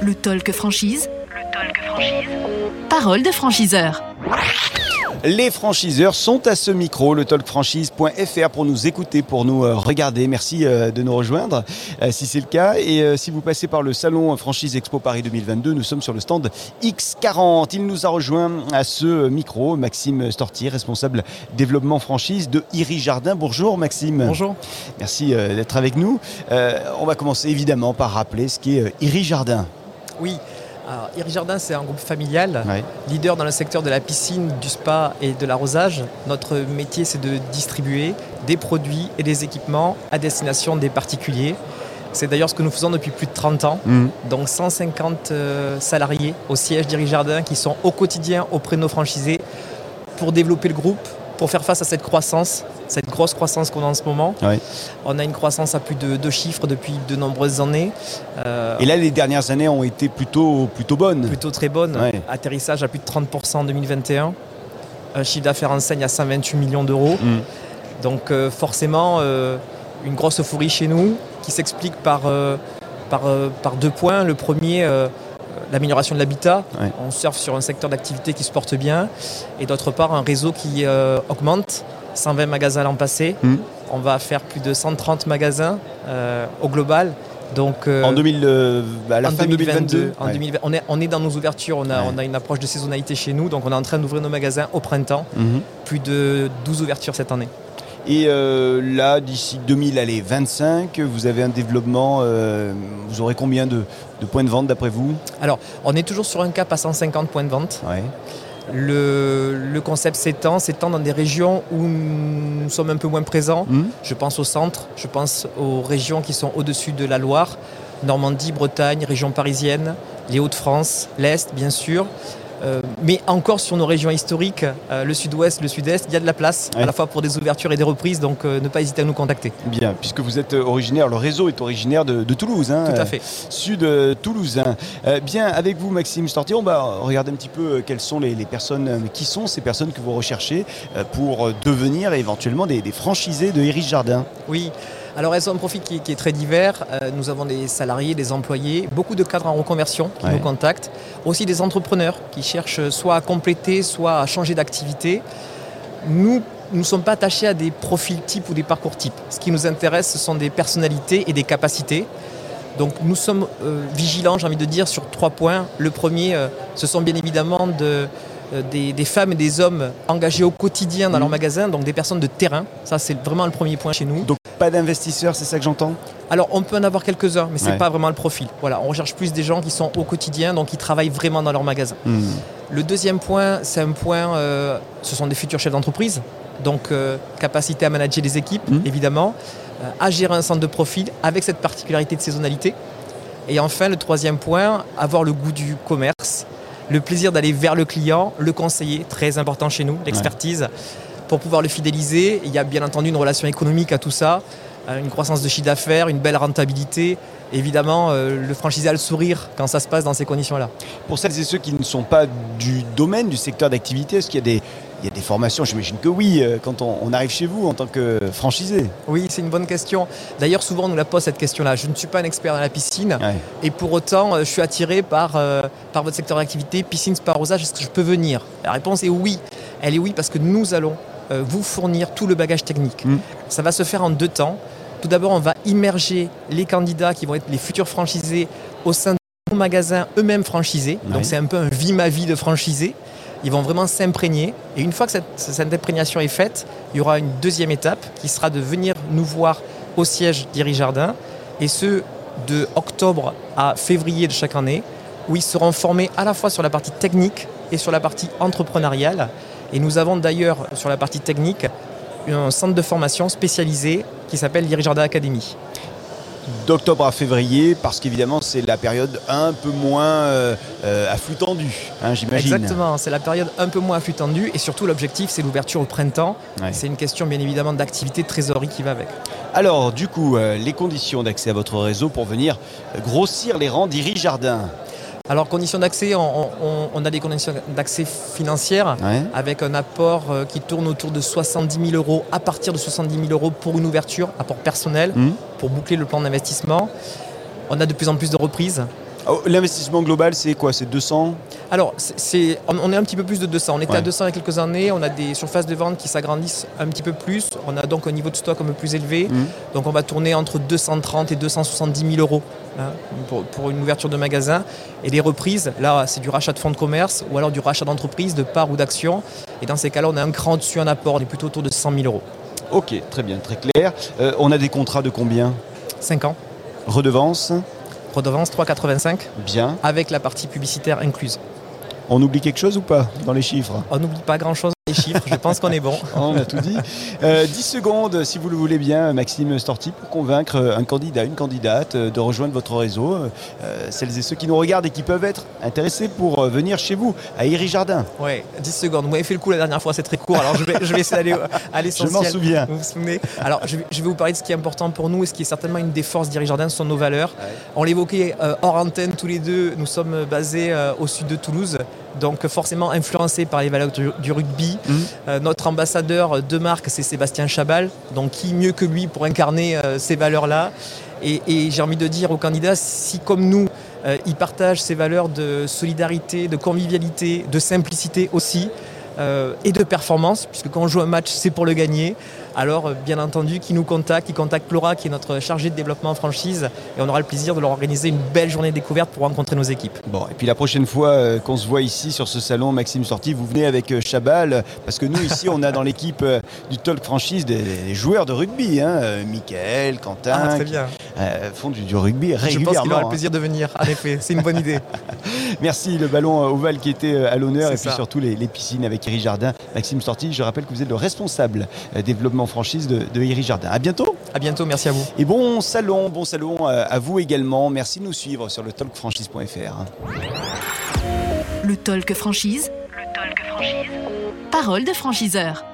Le talk franchise. Le talk franchise. Parole de franchiseur. Les franchiseurs sont à ce micro, le talkfranchise.fr pour nous écouter, pour nous euh, regarder. Merci euh, de nous rejoindre euh, si c'est le cas. Et si vous passez par le salon Franchise Expo Paris 2022, nous sommes sur le stand X40. Il nous a rejoint à ce micro, Maxime Stortier, responsable développement franchise de Iri Jardin. Bonjour Maxime. Bonjour. Merci d'être avec nous. on va commencer évidemment par rappeler ce qu'est Iri Jardin. Oui, alors, Jardin, c'est un groupe familial, leader dans le secteur de la piscine, du spa et de l'arrosage. Notre métier, c'est de distribuer des produits et des équipements à destination des particuliers. C'est d'ailleurs ce que nous faisons depuis plus de 30 ans. Mmh. Donc 150 euh, salariés au siège Jardin qui sont au quotidien auprès de nos franchisés pour développer le groupe, pour faire face à cette croissance, cette grosse croissance qu'on a en ce moment. On a une croissance à plus de deux chiffres depuis de nombreuses années. Euh, Et là, les dernières années ont été plutôt, plutôt bonnes. Plutôt très bonnes. Atterrissage à plus de 30% en 2021. Un chiffre d'affaires enseigne à 128 millions d'euros. Mm. Donc euh, forcément, euh, une grosse euphorie chez nous qui s'explique par, par, par, deux points. Le premier, l'amélioration de l'habitat. On surfe sur un secteur d'activité qui se porte bien. Et d'autre part, un réseau qui euh, augmente. 120 magasins l'an passé. Hmm. On va faire plus de 130 magasins euh, au global. Donc, euh, en 2000, à la fin 2022, on, est, on est dans nos ouvertures, on a, on a une approche de saisonnalité chez nous, donc on est en train d'ouvrir nos magasins au printemps. Mhm. Plus de 12 ouvertures cette année. Et euh, là, d'ici 2025, vous avez un développement, euh, vous aurez combien de, points de vente d'après vous? Alors, on est toujours sur un cap à 150 points de vente. Le, concept s'étend, s'étend dans des régions où nous sommes un peu moins présents. Mmh. Je pense au centre, je pense aux régions qui sont au-dessus de la Loire, Normandie, Bretagne, région parisienne, les Hauts-de-France, l'Est bien sûr. Euh, mais encore sur nos régions historiques, euh, le sud-ouest, le sud-est, il y a de la place, à la fois pour des ouvertures et des reprises, donc euh, ne pas hésiter à nous contacter. Bien, puisque vous êtes originaire, le réseau est originaire de, Toulouse. Hein, Tout à fait. sud toulousain. bien, avec vous, Maxime Stortier, on va regarder un petit peu quelles sont les, personnes, qui sont ces personnes que vous recherchez pour devenir éventuellement des, des franchisés de Iris Jardin. Oui. Alors elles ont un profil qui, est très divers. Euh, nous avons des salariés, des employés, beaucoup de cadres en reconversion qui nous contactent, aussi des entrepreneurs qui cherchent soit à compléter, soit à changer d'activité. Nous ne sommes pas attachés à des profils types ou des parcours types. Ce qui nous intéresse, ce sont des personnalités et des capacités. Donc nous sommes euh, vigilants, j'ai envie de dire, sur trois points. Le premier, euh, ce sont bien évidemment de, des, femmes et des hommes engagés au quotidien dans leur mmh. magasin, donc des personnes de terrain. Ça, c'est vraiment le premier point chez nous pas d'investisseurs, c'est ça que j'entends? Alors on peut en avoir quelques-uns, mais ce n'est pas vraiment le profil. Voilà, on recherche plus des gens qui sont au quotidien, donc qui travaillent vraiment dans leur magasin. Hmm. Le deuxième point, c'est un point, euh, ce sont des futurs chefs d'entreprise, donc euh, capacité à manager des équipes, hmm. évidemment, euh, à gérer un centre de profil avec cette particularité de saisonnalité. Et enfin, le troisième point, avoir le goût du commerce, le plaisir d'aller vers le client, le conseiller, très important chez nous, l'expertise pour pouvoir le fidéliser. Il y a bien entendu une relation économique à tout ça, euh, une croissance de chiffre d'affaires, une belle rentabilité. Évidemment, euh, le franchisé a le sourire quand ça se passe dans ces conditions-là. Pour celles et ceux qui ne sont pas du domaine, du secteur d'activité, est-ce qu'il y a des, il y a des formations, j'imagine que oui, euh, quand on, arrive chez vous en tant que franchisé. Oui, c'est une bonne question. D'ailleurs, souvent on nous la pose cette question-là. Je ne suis pas un expert dans la piscine et pour autant, je suis attiré par, par votre secteur d'activité, piscine, spa, rosage. Est-ce que je peux venir? La réponse est oui. Elle est oui parce que nous allons euh, vous fournir tout le bagage technique. Mm. Ça va se faire en deux temps. Tout d'abord, on va immerger les candidats qui vont être les futurs franchisés au sein de nos magasins eux-mêmes franchisés. Donc c'est un peu un vie ma vie de franchisé. Ils vont vraiment s'imprégner. Et une fois que cette, cette, imprégnation est faite, il y aura une deuxième étape qui sera de venir nous voir au siège d'Iri Jardin. Et ce, de octobre à février de chaque année, où ils seront formés à la fois sur la partie technique et sur la partie entrepreneuriale. Et nous avons d'ailleurs sur la partie technique un centre de formation spécialisé qui s'appelle Jardin Academy. D'octobre à février, parce qu'évidemment c'est la période un peu moins euh, à flux tendu, hein, j'imagine. Exactement, c'est la période un peu moins à flux tendu et surtout l'objectif c'est l'ouverture au printemps. C'est une question bien évidemment d'activité de trésorerie qui va avec. Alors du coup, euh, les conditions d'accès à votre réseau pour venir grossir les rangs d'Iri Jardin alors, conditions d'accès, on, a des conditions d'accès financières avec un apport euh, qui tourne autour de 70 000 euros, à partir de 70 000 euros pour une ouverture, apport personnel, mmh. pour boucler le plan d'investissement. On a de plus en plus de reprises. Oh, l'investissement global, c'est quoi C'est 200 Alors, c'est, on est un petit peu plus de 200. On était à 200 il y a quelques années. On a des surfaces de vente qui s'agrandissent un petit peu plus. On a donc un niveau de stock un peu plus élevé. Mhm. Donc, on va tourner entre 230 et 270 000 euros hein, pour, une ouverture de magasin. Et les reprises, là, c'est du rachat de fonds de commerce ou alors du rachat d'entreprise, de parts ou d'actions. Et dans ces cas-là, on a un cran dessus un apport. On est plutôt autour de 100 000 euros. Ok, très bien, très clair. Euh, on a des contrats de combien? 5 ans. Redevance? Redevance 3,85. Bien. Avec la partie publicitaire incluse. On oublie quelque chose ou pas dans les chiffres? On n'oublie pas grand-chose chiffres, je pense qu'on est bon. On a tout dit. 10 euh, secondes, si vous le voulez bien, Maxime Storti, pour convaincre un candidat, une candidate euh, de rejoindre votre réseau. Euh, celles et ceux qui nous regardent et qui peuvent être intéressés pour venir chez vous, à Iri Jardin. Oui, 10 secondes. Vous m'avez fait le coup la dernière fois, c'est très court. Alors je vais, je vais essayer d'aller à l'essentiel. Je m'en souviens. Vous vous souvenez? Alors je vais, vous parler de ce qui est important pour nous et ce qui est certainement une des forces d'Iri Jardin, ce sont nos valeurs. On l'évoquait hors antenne tous les deux. Nous sommes basés au sud de Toulouse donc forcément influencé par les valeurs du, rugby. Mmh. Euh, notre ambassadeur de marque, c'est Sébastien Chabal. Donc qui mieux que lui pour incarner euh, ces valeurs-là? Et, j'ai envie de dire aux candidats, si comme nous, euh, ils partagent ces valeurs de solidarité, de convivialité, de simplicité aussi, et de performance, puisque quand on joue un match, c'est pour le gagner, alors euh, bien entendu, qui nous contacte, qui contacte Laura, qui est notre chargée de développement en franchise, et on aura le plaisir de leur organiser une belle journée de découverte pour rencontrer nos équipes. Bon, et puis la prochaine fois euh, qu'on se voit ici sur ce salon, Maxime Sorti, vous venez avec euh, Chabal, parce que nous ici, on a dans l'équipe du Talk Franchise des, joueurs de rugby, hein, Michael, Quentin, ah, très bien. font du, rugby régulièrement. Je pense qu'il aura le hein. plaisir de venir, en effet, c'est une bonne idée. Merci, le ballon ovale qui était à l'honneur, et puis surtout les, piscines avec Iri Jardin. Maxime Sorti, je rappelle que vous êtes le responsable développement franchise de, de Iri Jardin. À bientôt. À bientôt, merci à vous. Et bon salon, bon salon euh, à vous également. Merci de nous suivre sur le talkfranchise.fr. Le Talk Franchise. Le Talk Franchise. Parole de franchiseur.